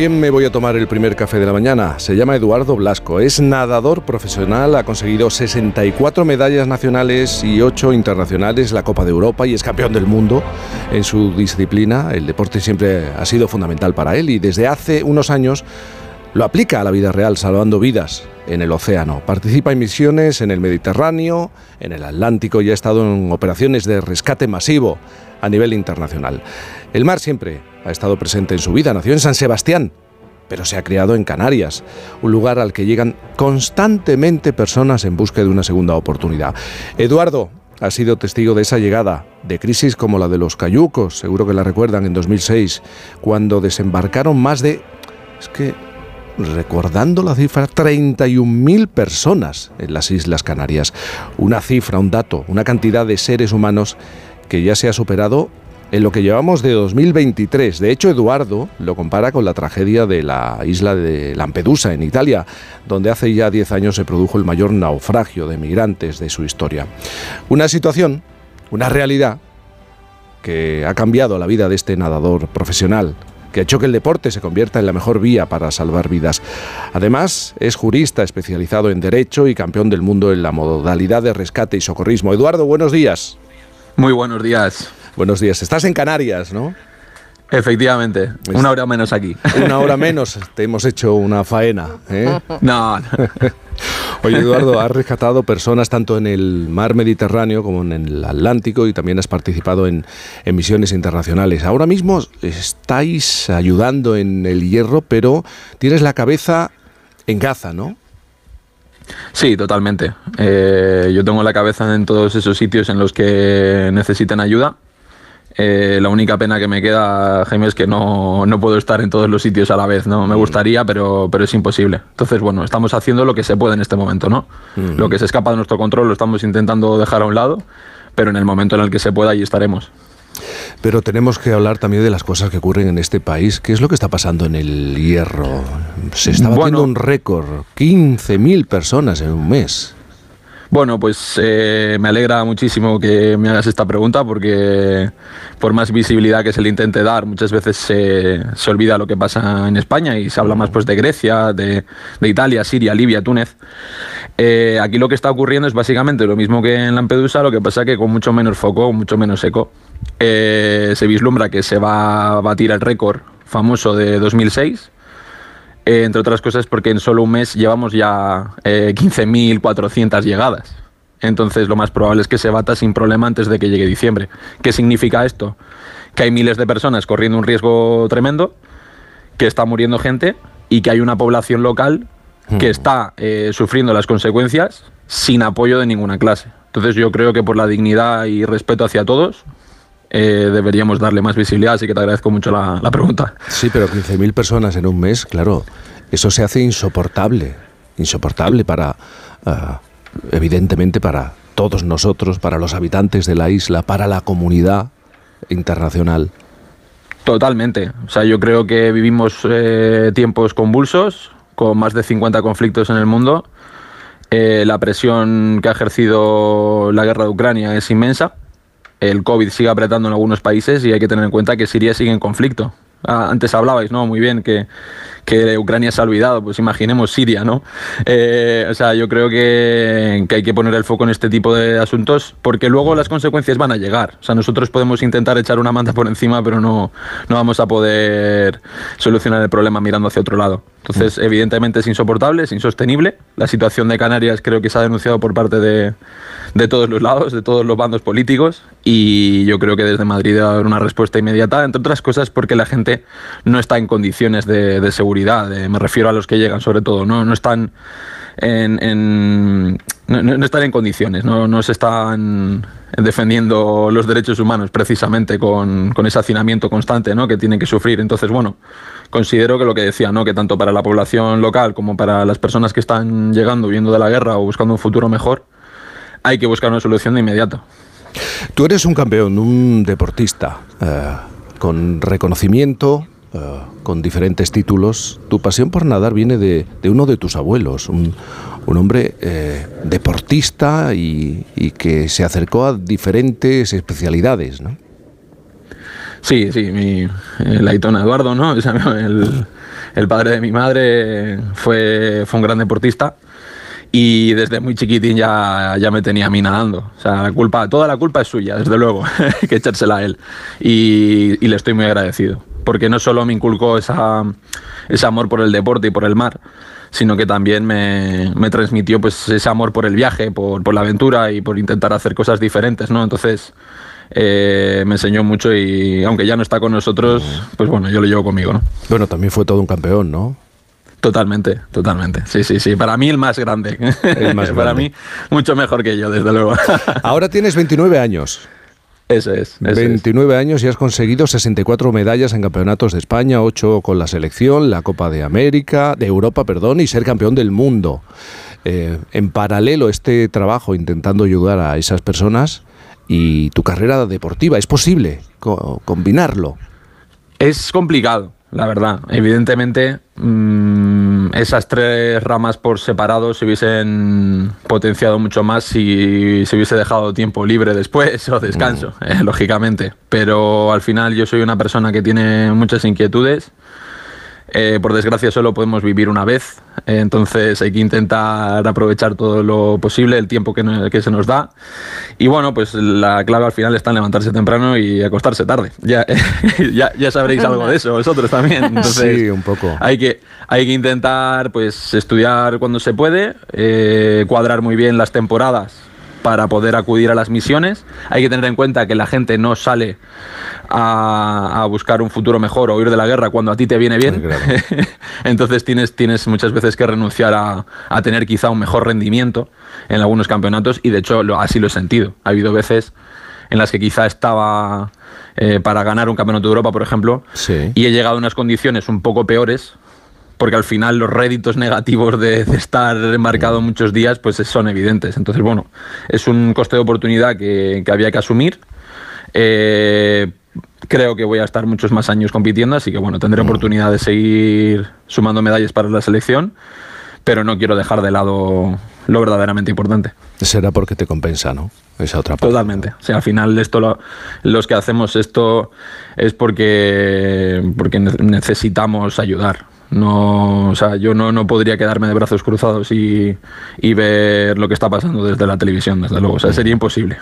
quién me voy a tomar el primer café de la mañana? Se llama Eduardo Blasco, es nadador profesional, ha conseguido 64 medallas nacionales y 8 internacionales, la Copa de Europa y es campeón del mundo en su disciplina. El deporte siempre ha sido fundamental para él y desde hace unos años lo aplica a la vida real, salvando vidas en el océano. Participa en misiones en el Mediterráneo, en el Atlántico y ha estado en operaciones de rescate masivo a nivel internacional. El mar siempre ha estado presente en su vida. Nació en San Sebastián, pero se ha criado en Canarias, un lugar al que llegan constantemente personas en busca de una segunda oportunidad. Eduardo ha sido testigo de esa llegada, de crisis como la de los cayucos, seguro que la recuerdan en 2006, cuando desembarcaron más de... Es que recordando la cifra, 31.000 personas en las Islas Canarias. Una cifra, un dato, una cantidad de seres humanos que ya se ha superado en lo que llevamos de 2023. De hecho, Eduardo lo compara con la tragedia de la isla de Lampedusa, en Italia, donde hace ya 10 años se produjo el mayor naufragio de migrantes de su historia. Una situación, una realidad que ha cambiado la vida de este nadador profesional, que ha hecho que el deporte se convierta en la mejor vía para salvar vidas. Además, es jurista especializado en Derecho y campeón del mundo en la modalidad de rescate y socorrismo. Eduardo, buenos días. Muy buenos días. Buenos días. Estás en Canarias, ¿no? Efectivamente, una hora menos aquí. Una hora menos, te hemos hecho una faena. ¿eh? No. Oye, Eduardo, has rescatado personas tanto en el mar Mediterráneo como en el Atlántico y también has participado en, en misiones internacionales. Ahora mismo estáis ayudando en el hierro, pero tienes la cabeza en Gaza, ¿no? Sí, totalmente. Eh, yo tengo la cabeza en todos esos sitios en los que necesitan ayuda. Eh, la única pena que me queda, Jaime, es que no, puedo estar en todos los sitios a la vez, ¿no? Me mm. gustaría, pero, pero es imposible. Entonces, bueno, estamos haciendo lo que se puede en este momento, ¿no? Mm. Lo que se escapa de nuestro control lo estamos intentando dejar a un lado, pero en el momento en el que se pueda, ahí estaremos. Pero tenemos que hablar también de las cosas que ocurren en este país. ¿Qué es lo que está pasando en el hierro? Se está batiendo un récord, 15.000 personas en un mes. Bueno, pues eh, me alegra muchísimo que me hagas esta pregunta porque por más visibilidad que se le intente dar, muchas veces se, se olvida lo que pasa en España y se habla más pues de Grecia, de, de Italia, Siria, Libia, Túnez. Eh, aquí lo que está ocurriendo es básicamente lo mismo que en Lampedusa, lo que pasa que con mucho menos foco, mucho menos eco. Eh, se vislumbra que se va a batir el récord famoso de 2006 eh, entre otras cosas porque en solo un mes llevamos ya 15.400 eh, llegadas. Entonces lo más probable es que se bata sin problema antes de que llegue diciembre. ¿Qué significa esto? Que hay miles de personas corriendo un riesgo tremendo, que está muriendo gente y que hay una población local que hmm. está eh, sufriendo las consecuencias sin apoyo de ninguna clase. Entonces yo creo que por la dignidad y respeto hacia todos, eh, deberíamos darle más visibilidad, así que te agradezco mucho la, pregunta. Sí, pero 15.000 personas en un mes, claro, eso se hace insoportable, insoportable para, ah, evidentemente para todos nosotros, para los habitantes de la isla, para la comunidad internacional. Totalmente. O sea, yo creo que vivimos eh, tiempos convulsos, con más de 50 conflictos en el mundo. Eh, la presión que ha ejercido la guerra de Ucrania es inmensa el COVID sigue apretando en algunos países y hay que tener en cuenta que Siria sigue en conflicto. Ah, antes hablabais, ¿no? Muy bien, que, que, Ucrania se ha olvidado, pues imaginemos Siria, ¿no? Eh, o sea, yo creo que, que, hay que poner el foco en este tipo de asuntos porque luego las consecuencias van a llegar. O sea, nosotros podemos intentar echar una manta por encima, pero no, no vamos a poder solucionar el problema mirando hacia otro lado. Entonces, mm. evidentemente es insoportable, es insostenible. La situación de Canarias creo que se ha denunciado por parte de, de todos los lados, de todos los bandos políticos y yo creo que desde Madrid debe haber una respuesta inmediata, entre otras cosas porque la gente no está en condiciones de, seguridad, me refiero a los que llegan sobre todo, no, no están en, no, están en condiciones, no, no se están defendiendo los derechos humanos precisamente con, con ese hacinamiento constante ¿no? que tienen que sufrir. Entonces, bueno, considero que lo que decía, ¿no? que tanto para la población local como para las personas que están llegando, huyendo de la guerra o buscando un futuro mejor, hay que buscar una solución de inmediato. Tú eres un campeón, un deportista, eh, con reconocimiento, eh, con diferentes títulos. Tu pasión por nadar viene de, uno de tus abuelos, un, hombre eh, deportista y, que se acercó a diferentes especialidades, ¿no? Sí, sí, mi, el Aitón Eduardo, ¿no? El, el padre de mi madre fue, fue un gran deportista y desde muy chiquitín ya, ya me tenía a mí nadando. O sea, la culpa, toda la culpa es suya, desde luego, que echársela a él. Y, y, le estoy muy agradecido, porque no solo me inculcó esa, ese amor por el deporte y por el mar, sino que también me, me transmitió pues, ese amor por el viaje, por, por, la aventura y por intentar hacer cosas diferentes, ¿no? Entonces... Eh, me enseñó mucho y aunque ya no está con nosotros, pues bueno, yo lo llevo conmigo, ¿no? Bueno, también fue todo un campeón, ¿no? Totalmente, totalmente. Sí, sí, sí. Para mí el más grande. El más Para mí mucho mejor que yo, desde luego. Ahora tienes 29 años. Eso es. Eso 29 es. años y has conseguido 64 medallas en campeonatos de España, 8 con la selección, la Copa de América, de Europa, perdón, y ser campeón del mundo. Eh, en paralelo este trabajo intentando ayudar a esas personas y tu carrera deportiva, ¿es posible co combinarlo? Es complicado la verdad. Evidentemente, mmm, esas tres ramas por separado se hubiesen potenciado mucho más si se hubiese dejado tiempo libre después o descanso, mm. eh, lógicamente. Pero al final yo soy una persona que tiene muchas inquietudes eh, por desgracia solo podemos vivir una vez, eh, entonces hay que intentar aprovechar todo lo posible, el tiempo que, que, se nos da. Y bueno, pues la clave al final está en levantarse temprano y acostarse tarde. Ya, ya, ya, sabréis algo de eso vosotros también. Entonces, sí, un poco. Hay que, hay que intentar pues, estudiar cuando se puede, eh, cuadrar muy bien las temporadas para poder acudir a las misiones. Hay que tener en cuenta que la gente no sale a, a buscar un futuro mejor o huir de la guerra cuando a ti te viene bien. Claro. Entonces tienes, tienes muchas veces que renunciar a, a, tener quizá un mejor rendimiento en algunos campeonatos y de hecho lo, así lo he sentido. Ha habido veces en las que quizá estaba eh, para ganar un campeonato de Europa, por ejemplo, sí. y he llegado a unas condiciones un poco peores porque al final los réditos negativos de, de, estar embarcado muchos días pues son evidentes. Entonces, bueno, es un coste de oportunidad que, que había que asumir. Eh, creo que voy a estar muchos más años compitiendo, así que bueno, tendré oportunidad de seguir sumando medallas para la selección, pero no quiero dejar de lado lo verdaderamente importante. Será porque te compensa, ¿no? Esa otra parte. Totalmente. O sea, al final esto lo, los que hacemos esto es porque, porque necesitamos ayudar. No, o sea, yo no, no podría quedarme de brazos cruzados y, y, ver lo que está pasando desde la televisión, desde luego. O sea, sería imposible.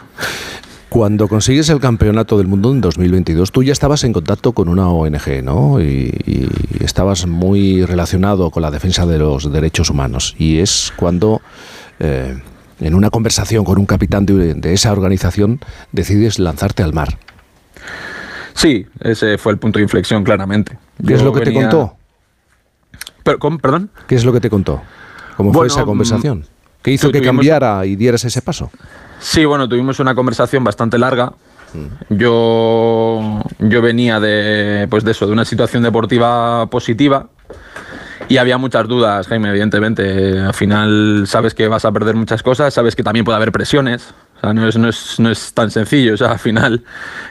Cuando consigues el campeonato del mundo en 2022, tú ya estabas en contacto con una ONG, ¿no? Y, y, estabas muy relacionado con la defensa de los derechos humanos. Y es cuando, eh, en una conversación con un capitán de, de esa organización, decides lanzarte al mar. Sí, ese fue el punto de inflexión, claramente. ¿Qué es lo que venía... te contó? Pero, ¿cómo? ¿Perdón? ¿Qué es lo que te contó? ¿Cómo bueno, fue esa conversación? ¿Qué hizo que cambiara y dieras ese paso? Sí, bueno, tuvimos una conversación bastante larga. Yo, yo venía de, pues de eso, de una situación deportiva positiva y había muchas dudas, Jaime, evidentemente. Al final sabes que vas a perder muchas cosas, sabes que también puede haber presiones. O sea, no es, no es, no es tan sencillo. O sea, al final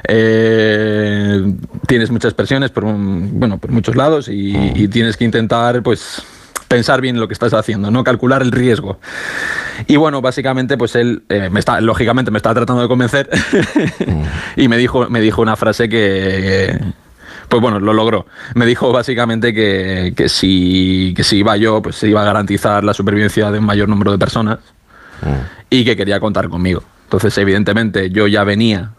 eh, tienes muchas presiones por, bueno, por muchos lados y, y tienes que intentar, pues, pensar bien lo que estás haciendo, no calcular el riesgo. Y bueno, básicamente, pues él eh, me está, lógicamente me estaba tratando de convencer y me dijo, me dijo una frase que, pues bueno, lo logró. Me dijo básicamente que, que, si, que si iba yo, pues se iba a garantizar la supervivencia de un mayor número de personas y que quería contar conmigo. Entonces, evidentemente, yo ya venía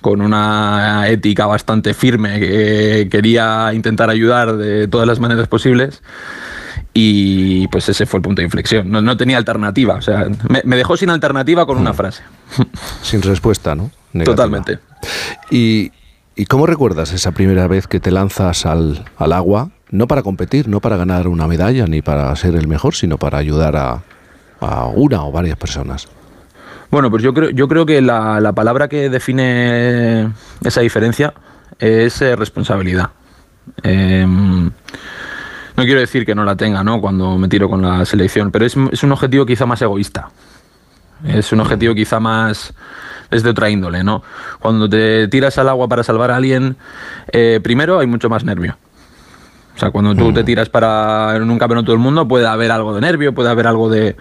con una ética bastante firme, que quería intentar ayudar de todas las maneras posibles y pues ese fue el punto de inflexión. No, no tenía alternativa, o sea, me, me, dejó sin alternativa con una frase. Sin respuesta, ¿no? Negativa. Totalmente. ¿Y, ¿Y cómo recuerdas esa primera vez que te lanzas al, al agua? No para competir, no para ganar una medalla ni para ser el mejor, sino para ayudar a, a una o varias personas. Bueno, pues yo creo, yo creo que la, la palabra que define esa diferencia es eh, responsabilidad. Eh, no quiero decir que no la tenga, ¿no? Cuando me tiro con la selección, pero es, es un objetivo quizá más egoísta. Es un objetivo quizá más es de otra índole, ¿no? Cuando te tiras al agua para salvar a alguien, eh, primero hay mucho más nervio. O sea, cuando tú te tiras para en un campeonato del mundo puede haber algo de nervio, puede haber algo de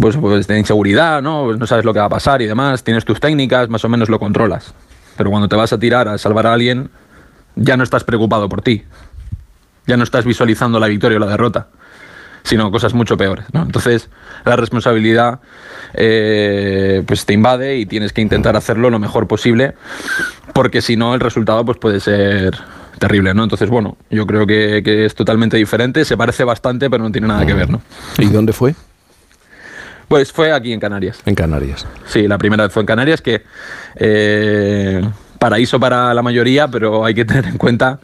pues, pues de inseguridad, ¿no? No sabes lo que va a pasar y demás, tienes tus técnicas, más o menos lo controlas. Pero cuando te vas a tirar a salvar a alguien, ya no estás preocupado por ti, ya no estás visualizando la victoria o la derrota, sino cosas mucho peores. ¿no? Entonces, la responsabilidad eh, pues te invade y tienes que intentar hacerlo lo mejor posible, porque si no, el resultado pues puede ser terrible, ¿no? Entonces, bueno, yo creo que, que, es totalmente diferente, se parece bastante, pero no tiene nada que ver, ¿no? ¿Y dónde fue? Pues fue aquí en Canarias. En Canarias. Sí, la primera vez fue en Canarias, que eh, paraíso para la mayoría, pero hay que tener en cuenta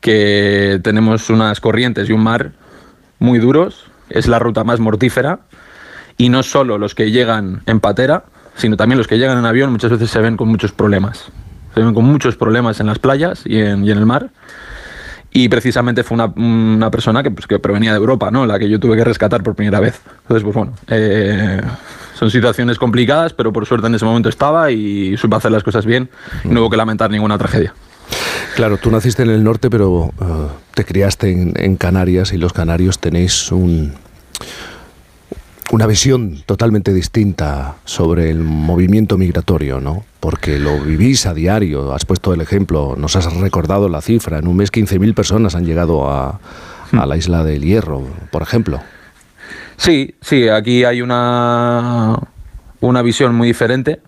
que tenemos unas corrientes y un mar muy duros, es la ruta más mortífera, y no solo los que llegan en patera, sino también los que llegan en avión muchas veces se ven con muchos problemas. Se ven con muchos problemas en las playas y en, y en el mar y precisamente fue una, una persona que, pues, que, provenía de Europa, ¿no? La que yo tuve que rescatar por primera vez. Entonces, pues bueno, eh, son situaciones complicadas, pero por suerte en ese momento estaba y supe hacer las cosas bien y no hubo que lamentar ninguna tragedia. Claro, tú naciste en el norte, pero uh, te criaste en, en Canarias y los canarios tenéis un, una visión totalmente distinta sobre el movimiento migratorio, ¿no? Porque lo vivís a diario, has puesto el ejemplo, nos has recordado la cifra, en un mes 15.000 personas han llegado a, a, la isla del Hierro, por ejemplo. Sí, sí, aquí hay una, una visión muy diferente.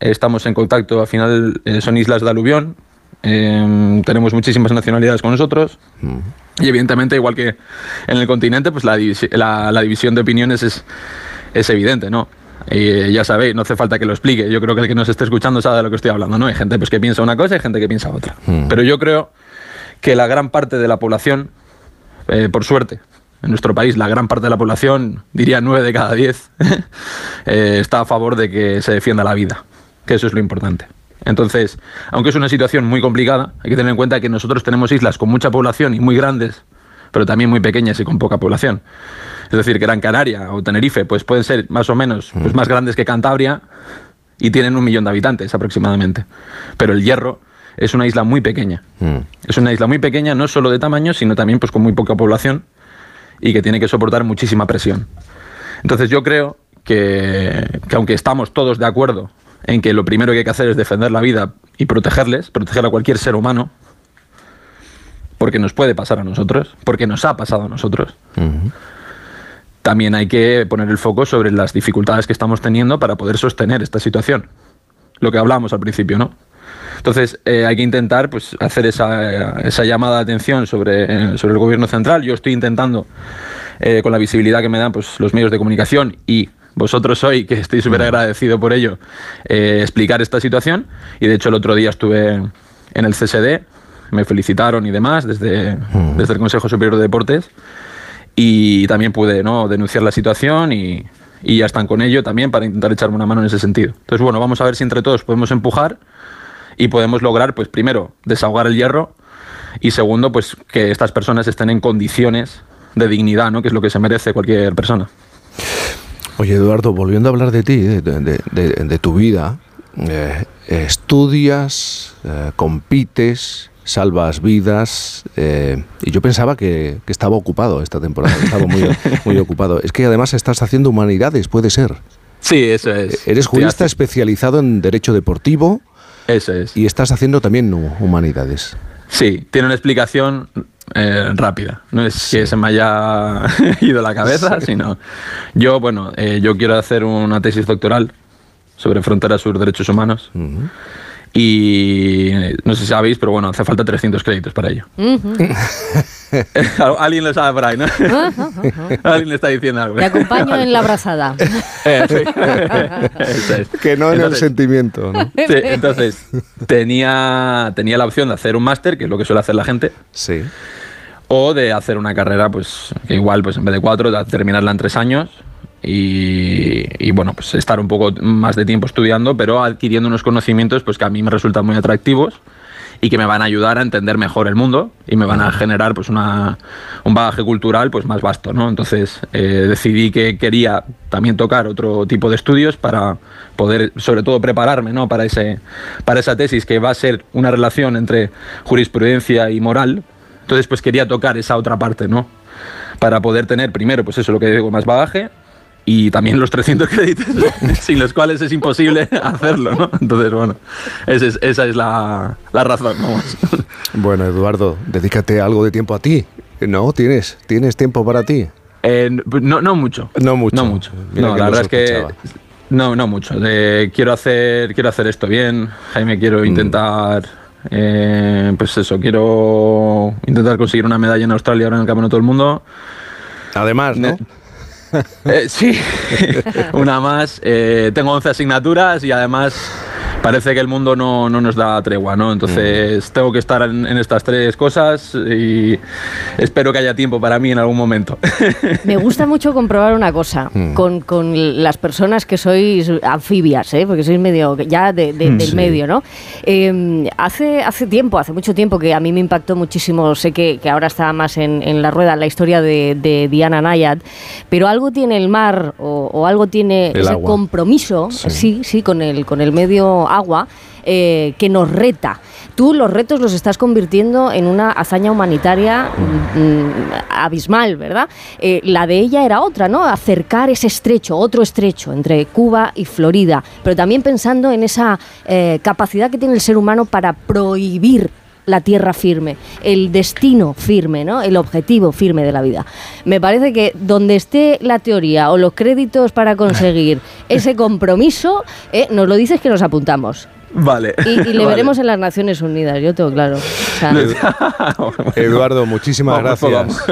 Estamos en contacto, al final eh, son islas de aluvión, eh, tenemos muchísimas nacionalidades con nosotros. Mm. Y evidentemente, igual que en el continente, pues la, la, la división de opiniones es, es evidente, ¿no? Y ya sabéis, no hace falta que lo explique. Yo creo que el que nos esté escuchando sabe de lo que estoy hablando, ¿no? Hay gente pues, que piensa una cosa y gente que piensa otra. Mm. Pero yo creo que la gran parte de la población, eh, por suerte, en nuestro país, la gran parte de la población, diría 9 de cada 10, eh, está a favor de que se defienda la vida, que eso es lo importante. Entonces, aunque es una situación muy complicada, hay que tener en cuenta que nosotros tenemos islas con mucha población y muy grandes, pero también muy pequeñas y con poca población. Es decir, Gran Canaria o Tenerife, pues pueden ser más o menos pues, más grandes que Cantabria y tienen un millón de habitantes aproximadamente. Pero el Hierro es una isla muy pequeña. Mm. Es una isla muy pequeña, no solo de tamaño, sino también pues, con muy poca población y que tiene que soportar muchísima presión. Entonces yo creo que, que aunque estamos todos de acuerdo en que lo primero que hay que hacer es defender la vida y protegerles, proteger a cualquier ser humano, porque nos puede pasar a nosotros, porque nos ha pasado a nosotros. Uh -huh. También hay que poner el foco sobre las dificultades que estamos teniendo para poder sostener esta situación. Lo que hablamos al principio, ¿no? Entonces eh, hay que intentar pues, hacer esa, esa llamada de atención sobre, eh, sobre, el gobierno central. Yo estoy intentando, eh, con la visibilidad que me dan pues, los medios de comunicación y vosotros hoy, que estoy súper agradecido por ello, eh, explicar esta situación. Y de hecho el otro día estuve en el CSD, me felicitaron y demás desde, desde el Consejo Superior de Deportes. Y también pude ¿no? denunciar la situación y, y ya están con ello también para intentar echarme una mano en ese sentido. Entonces, bueno, vamos a ver si entre todos podemos empujar y podemos lograr, pues primero, desahogar el hierro y segundo, pues que estas personas estén en condiciones de dignidad, ¿no? que es lo que se merece cualquier persona. Oye, Eduardo, volviendo a hablar de ti, de, de, de, de tu vida, eh, estudias, eh, compites, salvas vidas, eh, y yo pensaba que, que, estaba ocupado esta temporada, estaba muy, muy ocupado. Es que además estás haciendo humanidades, puede ser. Sí, eso es. Eres jurista especializado en derecho deportivo. Eso es. Y estás haciendo también humanidades. Sí, tiene una explicación eh, rápida. No es sí. que se me haya ido la cabeza, sí. sino yo, bueno, eh, yo quiero hacer una tesis doctoral sobre fronteras sur derechos humanos. Uh -huh. Y no sé si sabéis, pero bueno, hace falta 300 créditos para ello. Uh -huh. Alguien lo sabe por ahí, ¿no? Uh -huh. Alguien le está diciendo algo. Te acompaño en la abrazada. Eh, sí. que no en entonces, el sentimiento. ¿no? Sí, entonces, tenía, tenía la opción de hacer un máster, que es lo que suele hacer la gente. Sí. O de hacer una carrera, pues igual, pues en vez de cuatro, de terminarla en tres años y, y, bueno, pues estar un poco más de tiempo estudiando, pero adquiriendo unos conocimientos pues que a mí me resultan muy atractivos y que me van a ayudar a entender mejor el mundo y me van a generar pues una, un bagaje cultural pues más vasto, ¿no? Entonces eh, decidí que quería también tocar otro tipo de estudios para poder sobre todo prepararme, ¿no? Para ese para esa tesis que va a ser una relación entre jurisprudencia y moral. Entonces pues quería tocar esa otra parte, ¿no? Para poder tener primero pues eso lo que digo más bagaje y también los 300 créditos, sin los cuales es imposible hacerlo, ¿no? Entonces, bueno, esa es, esa es la, la, razón, vamos. Bueno, Eduardo, dedícate algo de tiempo a ti. No, tienes, tienes tiempo para ti. Eh, no, no mucho. No mucho. No mucho. no, la verdad es que no, no mucho. quiero hacer, quiero hacer esto bien. Jaime, quiero mm. intentar, eh, pues eso, quiero intentar conseguir una medalla en Australia ahora en el Campeonato del Mundo. Además, ¿no? Eh, sí, una más. Eh, tengo 11 asignaturas y además parece que el mundo no, no nos da tregua, ¿no? Entonces mm. tengo que estar en, estas tres cosas y espero que haya tiempo para mí en algún momento. Me gusta mucho comprobar una cosa mm. con, con, las personas que sois anfibias, ¿eh? porque sois medio ya de, mm, del medio, ¿no? Em, hace, hace tiempo, hace mucho tiempo que a mí me impactó muchísimo, sé que, que ahora está más en, en, la rueda la historia de, de, Diana Nayad, pero algo tiene el mar o, algo tiene ese compromiso, sí. sí, con el, con el medio agua eh, que nos reta. Tú los retos los estás convirtiendo en una hazaña humanitaria mm, mm, abismal, ¿verdad? Eh, la de ella era otra, ¿no? Acercar ese estrecho, otro estrecho entre Cuba y Florida, pero también pensando en esa eh, capacidad que tiene el ser humano para prohibir la tierra firme, el destino firme, ¿no? el objetivo firme de la vida. Me parece que donde esté la teoría o los créditos para conseguir ese compromiso, nos lo dices que nos apuntamos. Vale. Y, le veremos en las Naciones Unidas, yo tengo claro. Eduardo, muchísimas gracias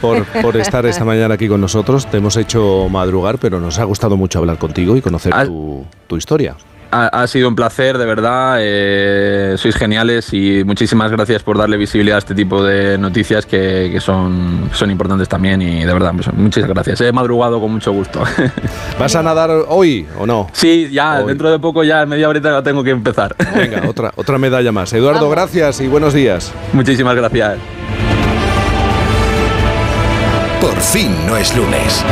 por, estar esta mañana aquí con nosotros. Te hemos hecho madrugar, pero nos ha gustado mucho hablar contigo y conocer tu, tu historia. Ha, sido un placer, de verdad. Eh, sois geniales y muchísimas gracias por darle visibilidad a este tipo de noticias que, son, son importantes también. Y de verdad, pues, muchas gracias. He madrugado con mucho gusto. ¿Vas a nadar hoy o no? Sí, ya, dentro de poco, ya media horita tengo que empezar. Venga, otra, otra medalla más. Eduardo, gracias y buenos días. Muchísimas gracias. Por fin no es lunes.